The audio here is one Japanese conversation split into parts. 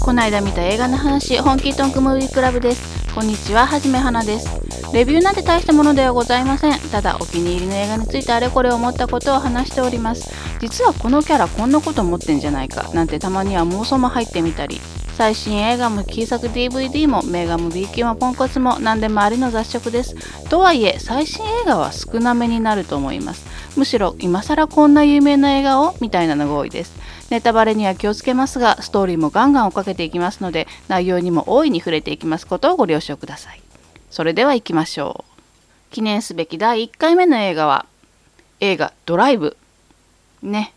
この間見た映画の話本気トンクムービークラブです。こんにちははじめはなです。レビューなんて大したものではございません。ただお気に入りの映画についてあれこれ思ったことを話しております。実はこのキャラこんなこと思ってんじゃないか。なんてたまには妄想も入ってみたり。最新映画も旧作 DVD もメガも B 級もポンコツも何でもありの雑食です。とはいえ最新映画は少なめになると思います。むしろ今更こんな有名な映画をみたいなのが多いです。ネタバレには気をつけますがストーリーもガンガン追っかけていきますので内容にも大いに触れていきますことをご了承ください。それでは行きましょう。記念すべき第1回目の映画は映画ドライブ。ね。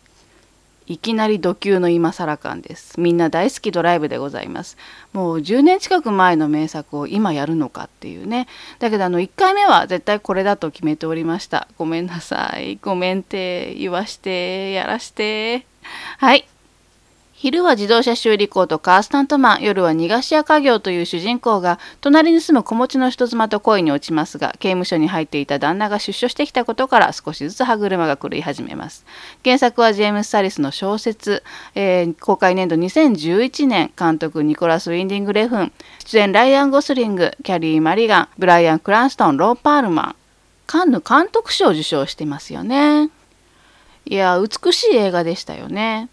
いきなり土級の今更感です。みんな大好きドライブでございます。もう10年近く前の名作を今やるのかっていうね。だけどあの1回目は絶対これだと決めておりました。ごめんなさい。ごめんって言わしてやらして。はい。昼は自動車修理工とカースタントマン、夜は逃がし屋家業という主人公が、隣に住む子持ちの人妻と恋に落ちますが、刑務所に入っていた旦那が出所してきたことから少しずつ歯車が狂い始めます。原作はジェームス・サリスの小説、えー、公開年度2011年、監督ニコラス・ウィンディング・レフン、出演ライアン・ゴスリング、キャリー・マリガン、ブライアン・クランストン、ロー・パールマン、カンヌ監督賞を受賞してますよね。いや、美しい映画でしたよね。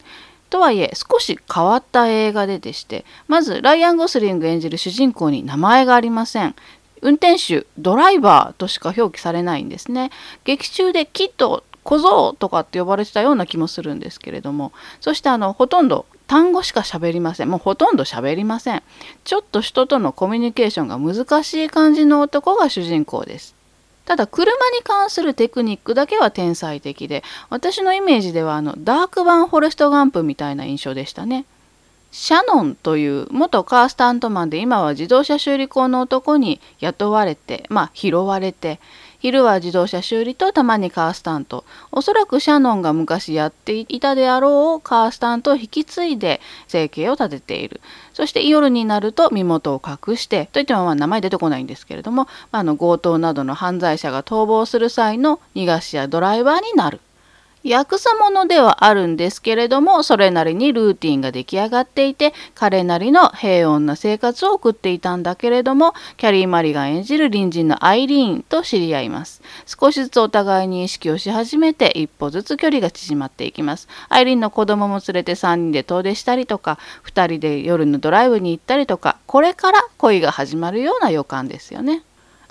とはいえ少し変わった映画ででしてまずライアン・ゴスリング演じる主人公に名前がありません。運転手ドライバーとしか表記されないんですね。劇中でキッド小僧とかって呼ばれてたような気もするんですけれどもそしてあのほとんど単語しか喋りません。もうほとんど喋りません。ちょっと人とのコミュニケーションが難しい感じの男が主人公です。ただ車に関するテクニックだけは天才的で私のイメージではあのダーク版フォレスト・ガンプみたいな印象でしたね。シャノンという元カースタントマンで今は自動車修理工の男に雇われてまあ拾われて昼は自動車修理とたまにカースタント。おそらくシャノンが昔やっていたであろうカースタントを引き継いで生計を立てている。そして夜になると身元を隠してといってもまあ名前出てこないんですけれどもまあの強盗などの犯罪者が逃亡する際の逃がしやドライバーになる。ヤクザものではあるんですけれどもそれなりにルーティンが出来上がっていて彼なりの平穏な生活を送っていたんだけれどもキャリー・マリが演じる隣人のアイリーンと知り合います。少しずつお互いに意識をし始めて一歩ずつ距離が縮まっていきます。アイリーンの子供も連れて3人で遠出したりとか2人で夜のドライブに行ったりとかこれから恋が始まるような予感ですよね。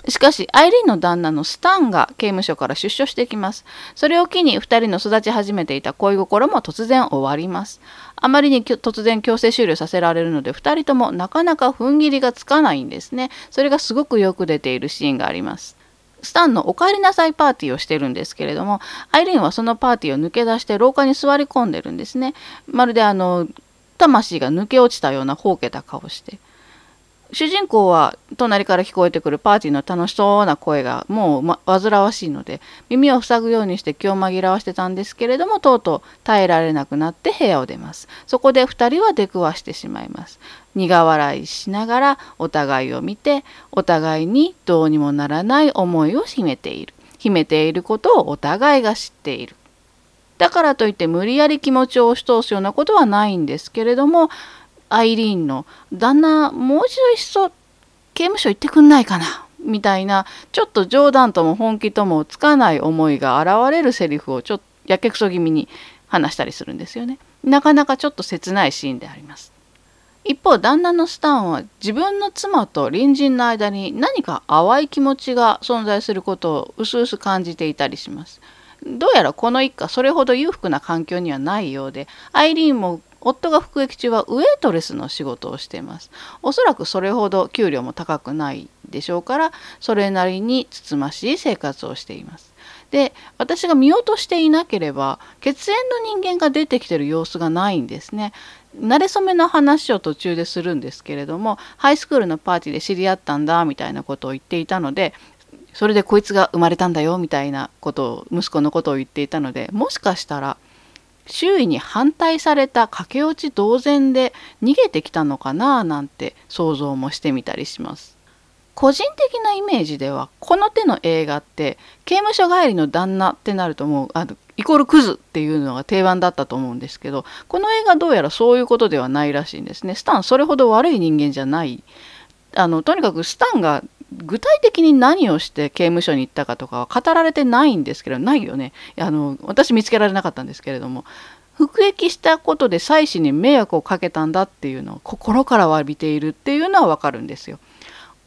しかし、アイリーンの旦那のスタンが刑務所から出所してきます。それを機に2人の育ち始めていた恋心も突然終わります。あまりに突然強制終了させられるので、2人ともなかなか踏ん切りがつかないんですね。それがすごくよく出ているシーンがあります。スタンのお帰りなさいパーティーをしてるんですけれども、アイリーンはそのパーティーを抜け出して廊下に座り込んでるんですね。まるであの、魂が抜け落ちたようなほうけた顔して。主人公は隣から聞こえてくるパーティーの楽しそうな声がもう、ま、煩わしいので耳を塞ぐようにして気を紛らわしてたんですけれどもとうとう耐えられなくなって部屋を出ます。そこで2人は出くわしてしまいます。苦笑いしながらお互いを見てお互いにどうにもならない思いを秘めている。秘めていることをお互いが知っている。だからといって無理やり気持ちを押し通すようなことはないんですけれどもアイリーンの旦那もう一度いっそ刑務所行ってくんないかなみたいなちょっと冗談とも本気ともつかない思いが現れるセリフをちょっとやけくそ気味に話したりするんですよね。なかなかちょっと切ないシーンであります。一方旦那のスタンは自分の妻と隣人の間に何か淡い気持ちが存在することをうすうす感じていたりします。どうやらこの一家それほど裕福な環境にはないようでアイリーンも夫が服役中はウェイトレスの仕事をしています。おそらくそれほど給料も高くないでしょうからそれなりにつつましい生活をしています。で私が見落としていなければ血縁の人間が出てきてる様子がないんですね。慣れ初めの話を途中でするんですけれどもハイスクールのパーティーで知り合ったんだみたいなことを言っていたのでそれでこいつが生まれたんだよみたいなことを息子のことを言っていたのでもしかしたら周囲に反対された駆け落ち同然で逃げてきたのかななんて想像もしてみたりします。個人的なイメージではこの手の映画って刑務所帰りの旦那ってなるともうあのイコールクズっていうのが定番だったと思うんですけどこの映画どうやらそういうことではないらしいんですねスタンそれほど悪い人間じゃないあのとにかくスタンが具体的に何をして刑務所に行ったかとかは語られてないんですけどないよねあの私見つけられなかったんですけれども服役したことで妻子に迷惑をかけたんだっていうのを心から詫びているっていうのはわかるんですよ。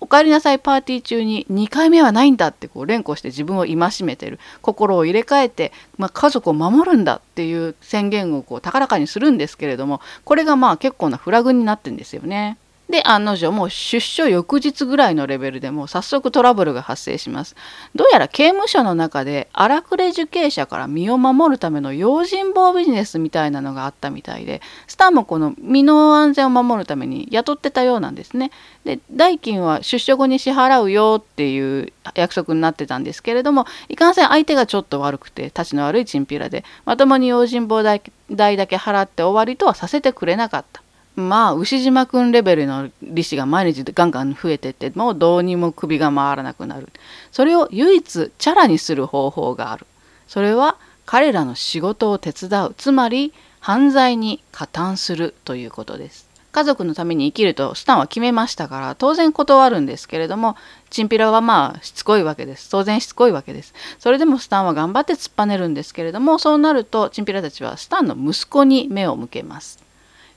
おかえりなさいパーティー中に2回目はないんだってこう連呼して自分を戒めてる心を入れ替えて、まあ、家族を守るんだっていう宣言をこう高らかにするんですけれどもこれがまあ結構なフラグになってんですよね。で案の定もう出所翌日ぐらいのレベルでもう早速トラブルが発生します。どうやら刑務所の中で荒くれ受刑者から身を守るための用心棒ビジネスみたいなのがあったみたいでスターもこの身の安全を守るために雇ってたようなんですね。で代金は出所後に支払うよっていう約束になってたんですけれどもいかんせん相手がちょっと悪くて立ちの悪いチンピラでまともに用心棒代だけ払って終わりとはさせてくれなかった。まあ牛島くんレベルの利子が毎日ガンガン増えてってもうどうにも首が回らなくなる。それを唯一チャラにする方法がある。それは彼らの仕事を手伝う。つまり犯罪に加担するということです。家族のために生きるとスタンは決めましたから当然断るんですけれどもチンピラはまあしつこいわけです。当然しつこいわけです。それでもスタンは頑張って突っぱねるんですけれどもそうなるとチンピラたちはスタンの息子に目を向けます。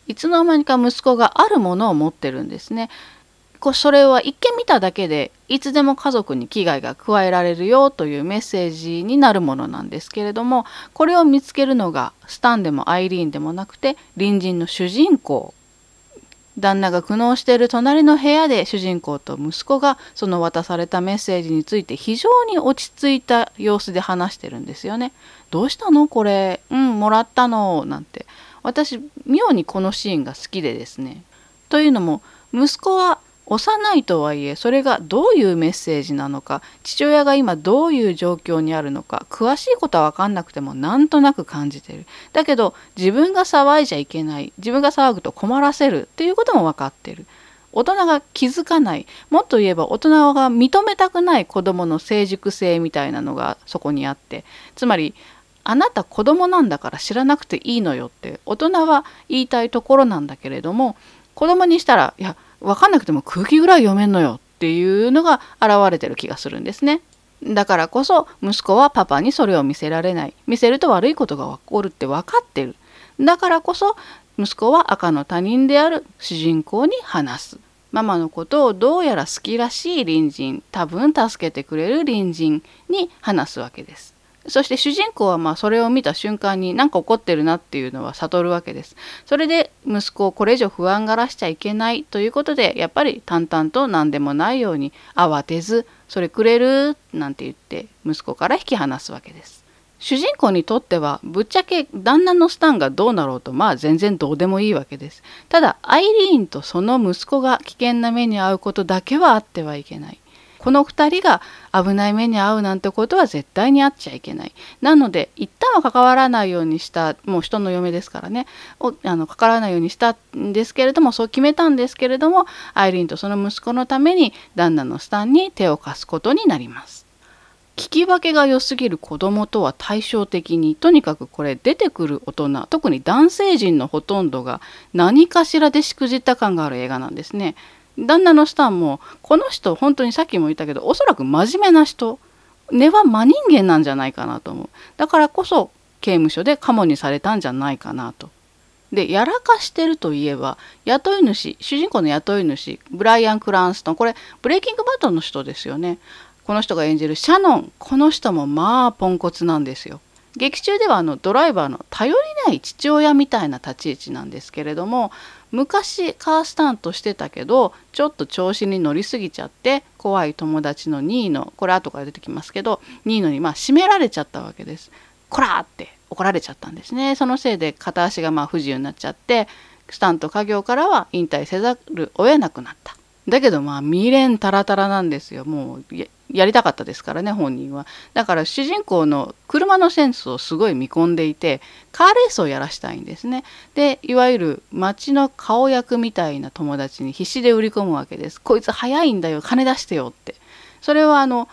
いつの間にか息子があるものを持ってるんですね。それは一見見ただけでいつでも家族に危害が加えられるよというメッセージになるものなんですけれどもこれを見つけるのがスタンでもアイリーンでもなくて隣人の主人公旦那が苦悩している隣の部屋で主人公と息子がその渡されたメッセージについて非常に落ち着いた様子で話してるんですよね。どうしたのこれ？うんもらったの？なんて私妙にこのシーンが好きでですね。というのも息子は幼いとはいえそれがどういうメッセージなのか父親が今どういう状況にあるのか詳しいことは分かんなくてもなんとなく感じてるだけど自分が騒いじゃいけない自分が騒ぐと困らせるっていうことも分かってる大人が気づかないもっと言えば大人が認めたくない子どもの成熟性みたいなのがそこにあってつまりあなた子供なんだから知らなくていいのよって大人は言いたいところなんだけれども子供にしたらいや分かんなくても空気ぐらい読めんのよっていうのが現れてる気がするんですね。だからこそ息子はパパにそれを見せられない。見せると悪いことが起こるって分かってる。だからこそ息子は赤の他人である。主人公に話す。ママのことをどうやら好きらしい隣人多分助けてくれる隣人に話すわけです。そして主人公はまあそれを見た瞬間に何か起こってるなっていうのは悟るわけです。それで息子をこれ以上不安がらしちゃいけないということでやっぱり淡々と何でもないように慌てず「それくれる?」なんて言って息子から引き離すわけです。主人公にとってはぶっちゃけ旦那のスタンがどうなろうとまあ全然どうでもいいわけです。ただアイリーンとその息子が危険な目に遭うことだけはあってはいけない。この2人が危ない目に遭うなんてことは絶対にあっちゃいけない。なので一旦は関わらないようにしたもう人の嫁ですからねをあの関わらないようにしたんですけれどもそう決めたんですけれどもアイリーンとその息子のために旦那のスタンに手を貸すことになります。聞き分けが良すぎる子供とは対照的にとにかくこれ出てくる大人特に男性陣のほとんどが何かしらでしくじった感がある映画なんですね。旦那のスタンもこの人本当にさっきも言ったけどおそらく真面目な人。根は真人間なんじゃないかなと思う。だからこそ刑務所でカモにされたんじゃないかなと。でやらかしてるといえば雇い主主人公の雇い主ブライアン・クランストン。これブレイキングバットの人ですよね。この人が演じるシャノン。この人もまあポンコツなんですよ。劇中ではあのドライバーの頼りない父親みたいな立ち位置なんですけれども昔カースタントしてたけどちょっと調子に乗りすぎちゃって怖い友達のニーノこれ後から出てきますけどニーノにまあ締められちゃったわけです。こらって怒られちゃったんですね。そのせいで片足がまあ不自由になっちゃってスタント家業からは引退せざるを得なくなった。だけどまあ未練タラタラなんですよ。もうやりたかったですからね本人は。だから主人公の車のセンスをすごい見込んでいてカーレースをやらしたいんですね。でいわゆる街の顔役みたいな友達に必死で売り込むわけです。こいつ早いんだよ金出してよって。それはあの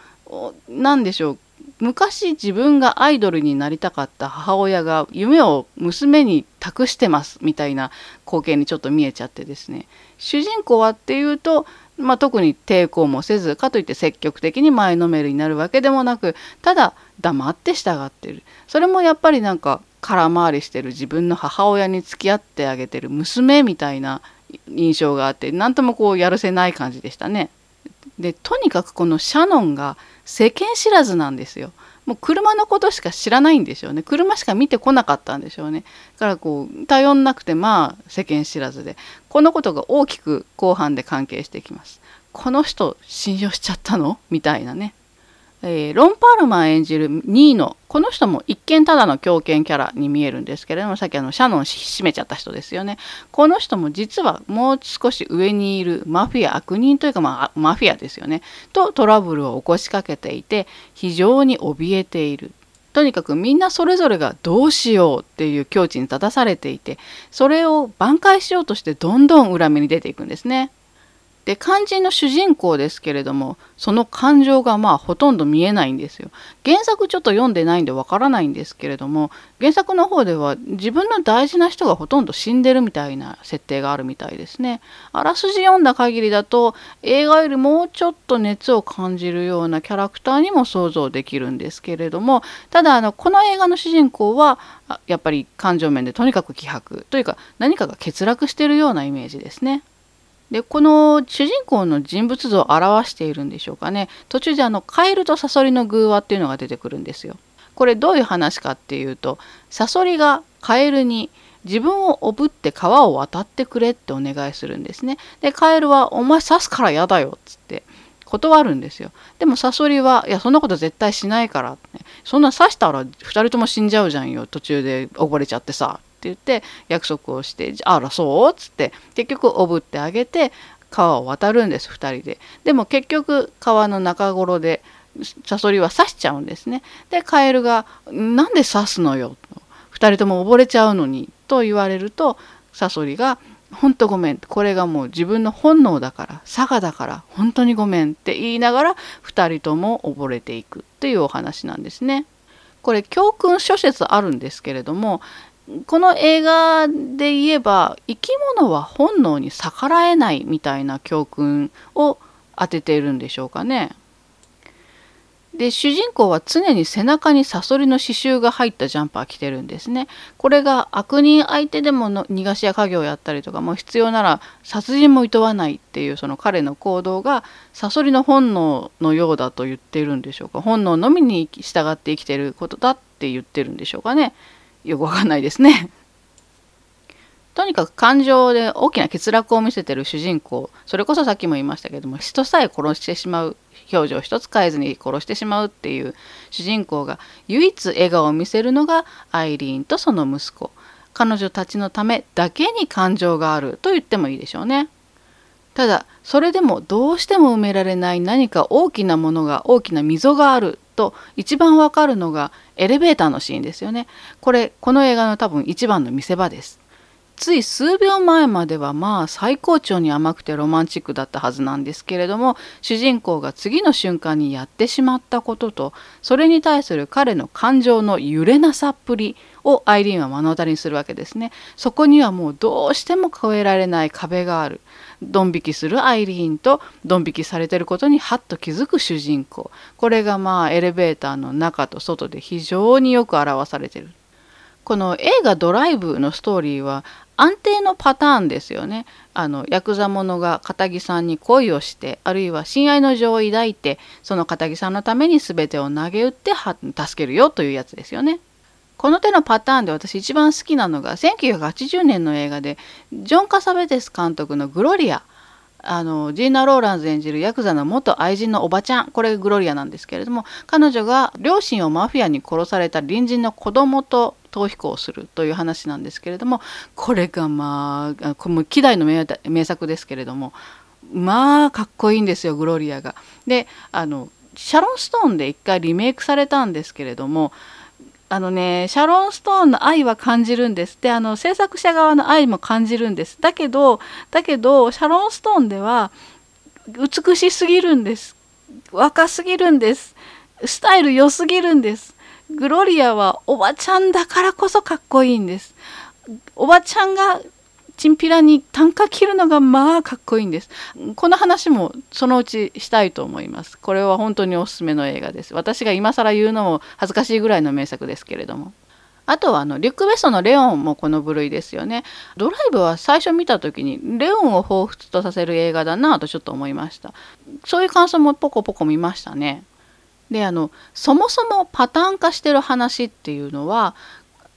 何でしょう昔自分がアイドルになりたかった母親が夢を娘に託してますみたいな光景にちょっと見えちゃってですね主人公はっていうとまあ、特に抵抗もせずかといって積極的に前のめりになるわけでもなくただ黙って従ってるそれもやっぱりなんか空回りしてる自分の母親に付き合ってあげてる娘みたいな印象があって何ともこうやるせない感じでしたね。でとにかくこのシャノンが世間知らずなんですよ。もう車のことしか知らないんでしょうね。車しか見てこなかったんでしょうね。だからこう頼んなくてまあ世間知らずで。このことが大きく後半で関係してきます。この人信用しちゃったの？みたいなね。えー、ロン・パールマン演じるニーノ。この人も一見ただの狂犬キャラに見えるんですけれどもさっきあのシャノン閉めちゃった人ですよね。この人も実はもう少し上にいるマフィア悪人というか、まあ、マフィアですよね。とトラブルを起こしかけていて非常に怯えている。とにかくみんなそれぞれがどうしようっていう境地に立たされていてそれを挽回しようとしてどんどん裏目に出ていくんですね。で肝心の主人公ですけれどもその感情がまあほとんど見えないんですよ。原作ちょっと読んでないんでわからないんですけれども原作の方では自分の大事な人がほとんど死んでるみたいな設定があるみたいですね。あらすじ読んだ限りだと映画よりもうちょっと熱を感じるようなキャラクターにも想像できるんですけれどもただあのこの映画の主人公はやっぱり感情面でとにかく希薄というか何かが欠落してるようなイメージですね。でこの主人公の人物像を表しているんでしょうかね途中であのカエルとサソリの偶話っていうのが出てくるんですよ。これどういう話かっていうとサソリがカエルに自分をおぶって川を渡ってくれってお願いするんですね。でカエルは「お前刺すから嫌だよ」っつって断るんですよ。でもサソリは「いやそんなこと絶対しないから」って、そんな刺したら2人とも死んじゃうじゃんよ途中で溺れちゃってさ」言って約束をして「あらそう?」っつって結局おぶってあげて川を渡るんです2人で。でも結局川の中頃でサソリは刺しちゃうんですね。でカエルが「なんで刺すのよ」と「2人とも溺れちゃうのに」と言われるとサソリが「本当ごめんこれがもう自分の本能だから佐賀だから本当にごめんって言いながら2人とも溺れていくっていうお話なんですね。これ教訓諸説あるんですけれどもこの映画で言えば生き物は本能に逆らえないみたいな教訓を当てているんでしょうかね。で主人公は常に背中にサソリの刺繍が入ったジャンパー着てるんですね。これが悪人相手でもの逃がし屋家業をやったりとかもう必要なら殺人も厭わないっていうその彼の行動がサソリの本能のようだと言っているんでしょうか本能のみに従って生きてることだって言ってるんでしょうかね。よくわかんないですね。とにかく感情で大きな欠落を見せてる主人公それこそさっきも言いましたけども人さえ殺してしまう表情一つ変えずに殺してしまうっていう主人公が唯一笑顔を見せるのがアイリーンとその息子彼女たちのためだけに感情があると言ってもいいでしょうね。ただそれでもどうしても埋められない何か大きなものが大きな溝があると一番わかるのがエレベーターのシーンですよね。これこの映画の多分一番の見せ場です。つい数秒前まではまあ最高潮に甘くてロマンチックだったはずなんですけれども主人公が次の瞬間にやってしまったこととそれに対する彼の感情の揺れなさっぷりをアイリーンは目の当たりにするわけですね。そこにはもうどうしても越えられない壁がある。ドン引きするアイリーンとドン引きされてることにハッと気づく主人公これがまあエレベーターの中と外で非常によく表されてるこの映画「ドライブ」のストーリーは安定のパターンですよね。あのヤクザ者が片木さんに恋をしてあるいは親愛の情を抱いてその片木さんのために全てを投げ打って助けるよというやつですよね。この手のパターンで私一番好きなのが1980年の映画でジョン・カサベテス監督の「グロリア」あのジーナ・ローランズ演じるヤクザの元愛人のおばちゃん。これグロリアなんですけれども彼女が両親をマフィアに殺された隣人の子供と逃避行をするという話なんですけれどもこれがまあこれ希代の名作ですけれどもまあかっこいいんですよグロリアが。であのシャロン・ストーンで一回リメイクされたんですけれどもあのねシャロン・ストーンの愛は感じるんです。であの制作者側の愛も感じるんです。だけどだけどシャロン・ストーンでは美しすぎるんです。若すぎるんです。スタイル良すぎるんです。グロリアはおばちゃんだからこそかっこいいんですおばちゃんがチンピラに短歌切るのがまあかっこいいんですこの話もそのうちしたいと思いますこれは本当におすすめの映画です私が今更言うのも恥ずかしいぐらいの名作ですけれどもあとはあのリュック・ベストのレオンもこの部類ですよね。ドライブは最初見た時にレオンを彷彿とさせる映画だなとちょっと思いました。そういう感想もポコポコ見ましたね。であのそもそもパターン化してる話っていうのは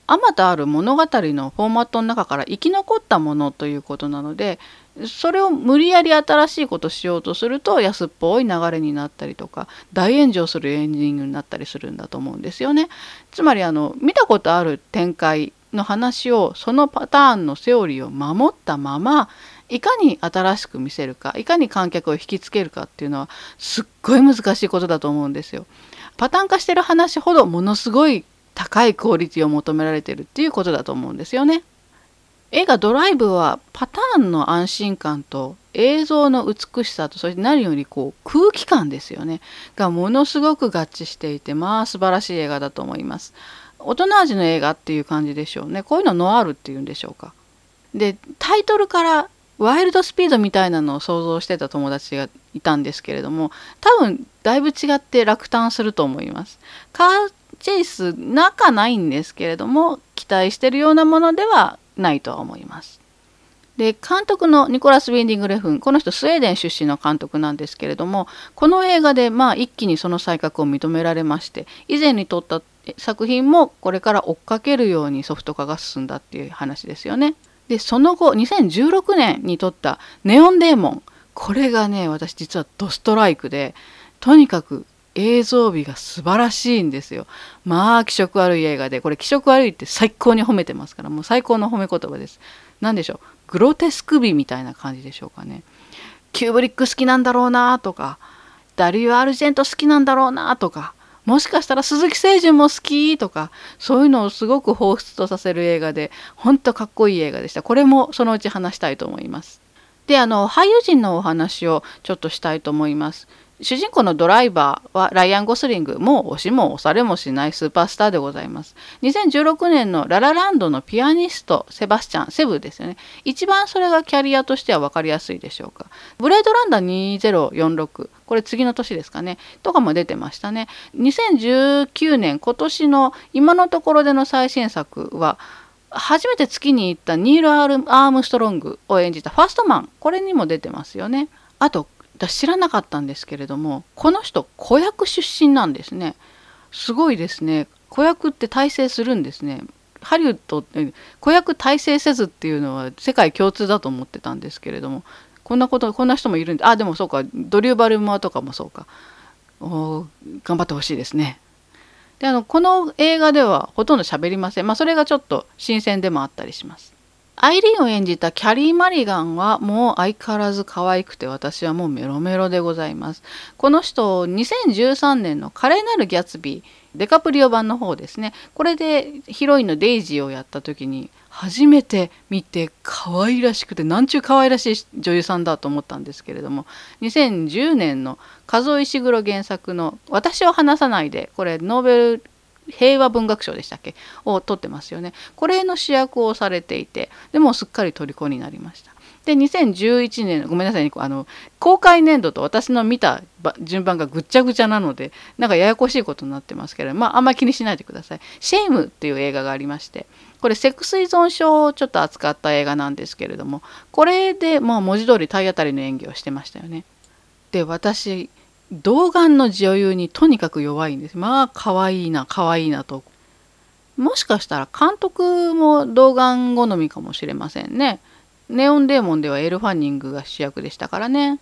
あまたある物語のフォーマットの中から生き残ったものということなのでそれを無理やり新しいことしようとすると安っぽい流れになったりとか大炎上するエンディングになったりするんだと思うんですよね。つまりあの見たことある展開の話をそのパターンのセオリーを守ったままいかに新しく見せるかいかに観客を引きつけるかっていうのはすっごい難しいことだと思うんですよ。パターン化してる話ほどものすごい高いクオリティを求められてるっていうことだと思うんですよね。映画「ドライブ」はパターンの安心感と映像の美しさとそして何よりこう空気感ですよねがものすごく合致していてまあ素晴らしい映画だと思います。大人味の映画っていう感じでしょうねこういうのノアールっていうんでしょうか。でタイトルからワイルドスピードみたいなのを想像してた友達がいたんですけれども多分だいぶ違って落胆すると思います。カーチェイス仲ないんですけれども期待してるようなものではないとは思います。で監督のニコラス・ウィンディング・レフンこの人スウェーデン出身の監督なんですけれどもこの映画でまあ一気にその才覚を認められまして以前に撮った作品もこれから追っかけるようにソフト化が進んだっていう話ですよね。でその後2016年に撮った「ネオンデーモン」これがね私実はドストライクでとにかく映像美が素晴らしいんですよ。まあ気色悪い映画でこれ気色悪いって最高に褒めてますからもう最高の褒め言葉です。何でしょうグロテスク美みたいな感じでしょうかね。キューブリック好きなんだろうなとかダリュー・アルジェント好きなんだろうなとかもしかしたら鈴木清純も好きとかそういうのをすごく彷彿とさせる映画でほんとかっこいい映画でした。これもそのうち話したいと思います。であの俳優陣のお話をちょっとしたいと思います。主人公のドライバーはライアン・ゴスリングもう押しも押されもしないスーパースターでございます。2016年のララランドのピアニストセバスチャンセブですよね。一番それがキャリアとしては分かりやすいでしょうか。ブレードランダー2046これ次の年ですかね。とかも出てましたね。2019年今年の今のところでの最新作は初めて月に行ったニール・アームストロングを演じたファーストマン。これにも出てますよね。あと私知らなかったんですけれどもこの人子役出身なんですね。すごいですね。子役って大成するんですね。ハリウッドって子役大成せずっていうのは世界共通だと思ってたんですけれどもこんなことこんな人もいるんであでもそうかドリューバルマーとかもそうか。お頑張ってほしいですね。であのこの映画ではほとんど喋りません。まあそれがちょっと新鮮でもあったりします。アイリーンを演じたキャリー・マリガンはもう相変わらず可愛くて私はもうメロメロでございます。この人2013年の華麗なるギャツビーデカプリオ版の方ですねこれでヒロインのデイジーをやった時に初めて見て可愛らしくてなんちゅう可愛らしい女優さんだと思ったんですけれども2010年のカズオ・イシグロ原作の「わたしを離さないで」これノーベル平和文学賞でしたっけ？を取ってますよね。これの主役をされていてでもすっかり虜になりました。で2011年ごめんなさいあの公開年度と私の見た順番がぐっちゃぐちゃなのでなんかややこしいことになってますけどまああんまり気にしないでください「シェイム」っていう映画がありましてこれセックス依存症をちょっと扱った映画なんですけれどもこれでまあ文字通り体当たりの演技をしてましたよね。で私童顔の女優にとにかく弱いんです。まあ可愛いな可愛いなと。もしかしたら監督も童顔好みかもしれませんね。ネオンデーモンではエル・ファンニングが主役でしたからね。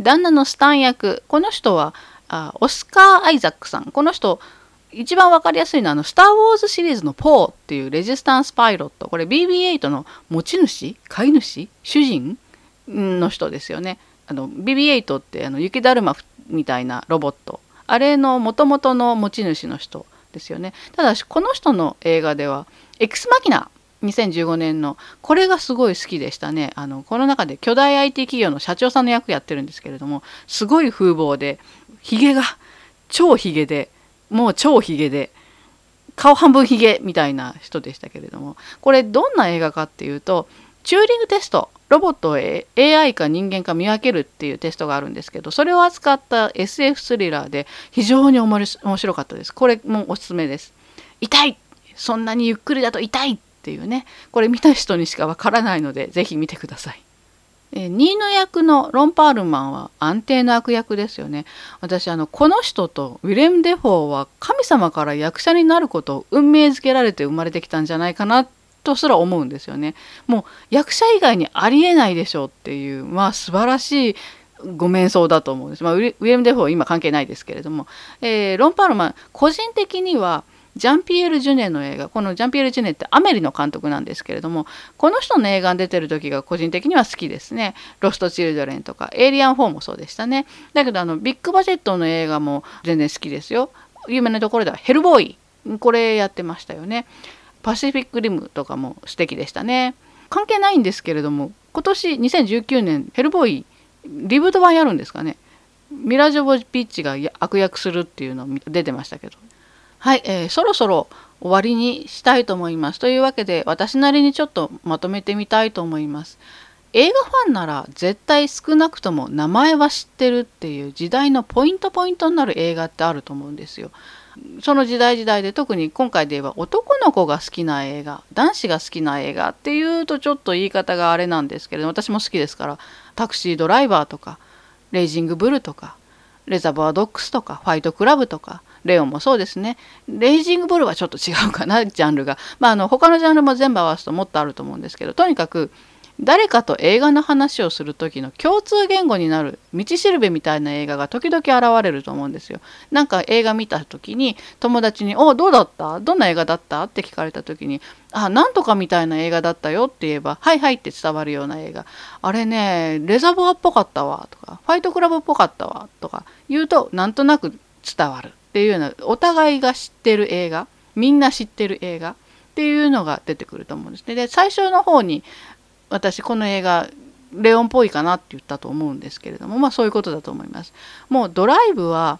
旦那のスタン役この人はあオスカー・アイザックさん。この人一番分かりやすいのはあの「スター・ウォーズ」シリーズの「ポー」っていうレジスタンスパイロット。これ BB8 の持ち主？飼い主？主人？の人ですよね。BB8 ってあの雪だるまみたいなロボット。あれの元々の持ち主の人ですよね。ただしこの人の映画では「エクスマキナ」2015年のこれがすごい好きでしたね。あのこの中で巨大 IT 企業の社長さんの役やってるんですけれどもすごい風貌でひげが超ひげでもう超ひげで顔半分ひげみたいな人でしたけれどもこれどんな映画かっていうとチューリングテストロボットを AI か人間か見分けるっていうテストがあるんですけどそれを扱った SF スリラーで非常に面白かったです。これもおすすめです。痛い！そんなにゆっくりだと痛いっていうね。これ見た人にしかわからないので是非見てください。えニーノ役のロン・パールマンは安定の悪役ですよね。私あのこの人とウィレム・デフォーは神様から役者になることを運命づけられて生まれてきたんじゃないかなっとすら思うんですよね。もう役者以外にありえないでしょうっていうまあ素晴らしいご面相だと思うんです。まあ、ウィレム・デフォー今関係ないですけれども、えー、ロン・パールマン個人的にはジャンピエール・ジュネの映画このジャンピエール・ジュネってアメリの監督なんですけれどもこの人の映画に出てる時が個人的には好きですね「ロスト・チルドレン」とか「エイリアン4」もそうでしたね。だけどあのビッグバジェットの映画も全然好きですよ。有名なところでは「ヘルボーイ」これやってましたよね。パシフィック・リムとかも素敵でしたね関係ないんですけれども今年2019年ヘルボーイリブート版やるんですかねミラ・ジョボピッチが悪役するっていうの出てましたけどはい、えー、そろそろ終わりにしたいと思います。というわけで私なりにちょっとまとめてみたいと思います。映画ファンなら絶対少なくとも名前は知ってるっていう時代のポイントポイントになる映画ってあると思うんですよ。その時代時代で特に今回で言えば男の子が好きな映画男子が好きな映画っていうとちょっと言い方があれなんですけれど私も好きですからタクシードライバーとかレイジングブルとかレザバードックスとかファイトクラブとかレオンもそうですね。レイジングボールはちょっと違うかなジャンルが。まああの他のジャンルも全部合わすともっとあると思うんですけどとにかく誰かと映画の話をする時の共通言語になる道しるべみたいな映画が時々現れると思うんですよ。なんか映画見た時に友達に「おどうだった？どんな映画だった?」って聞かれた時に「あなんとかみたいな映画だったよ」って言えば「はいはい」って伝わるような映画「あれねレザボアっぽかったわ」とか「ファイトクラブっぽかったわ」とか言うとなんとなく伝わる。っていうようなお互いが知ってる映画みんな知ってる映画っていうのが出てくると思うんですね。で最初の方に私この映画レオンっぽいかなって言ったと思うんですけれどもまあそういうことだと思います。もうドライブは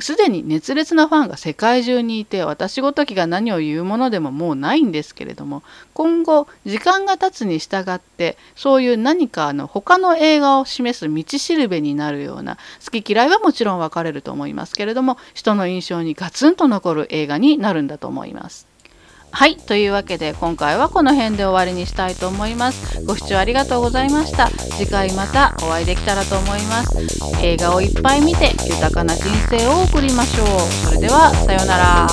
すでに熱烈なファンが世界中にいて私ごときが何を言うものでももうないんですけれども今後時間が経つに従ってそういう何かの他の映画を示す道しるべになるような好き嫌いはもちろん分かれると思いますけれども人の印象にガツンと残る映画になるんだと思います。はい。というわけで、今回はこの辺で終わりにしたいと思います。ご視聴ありがとうございました。次回またお会いできたらと思います。映画をいっぱい見て、豊かな人生を送りましょう。それでは、さようなら。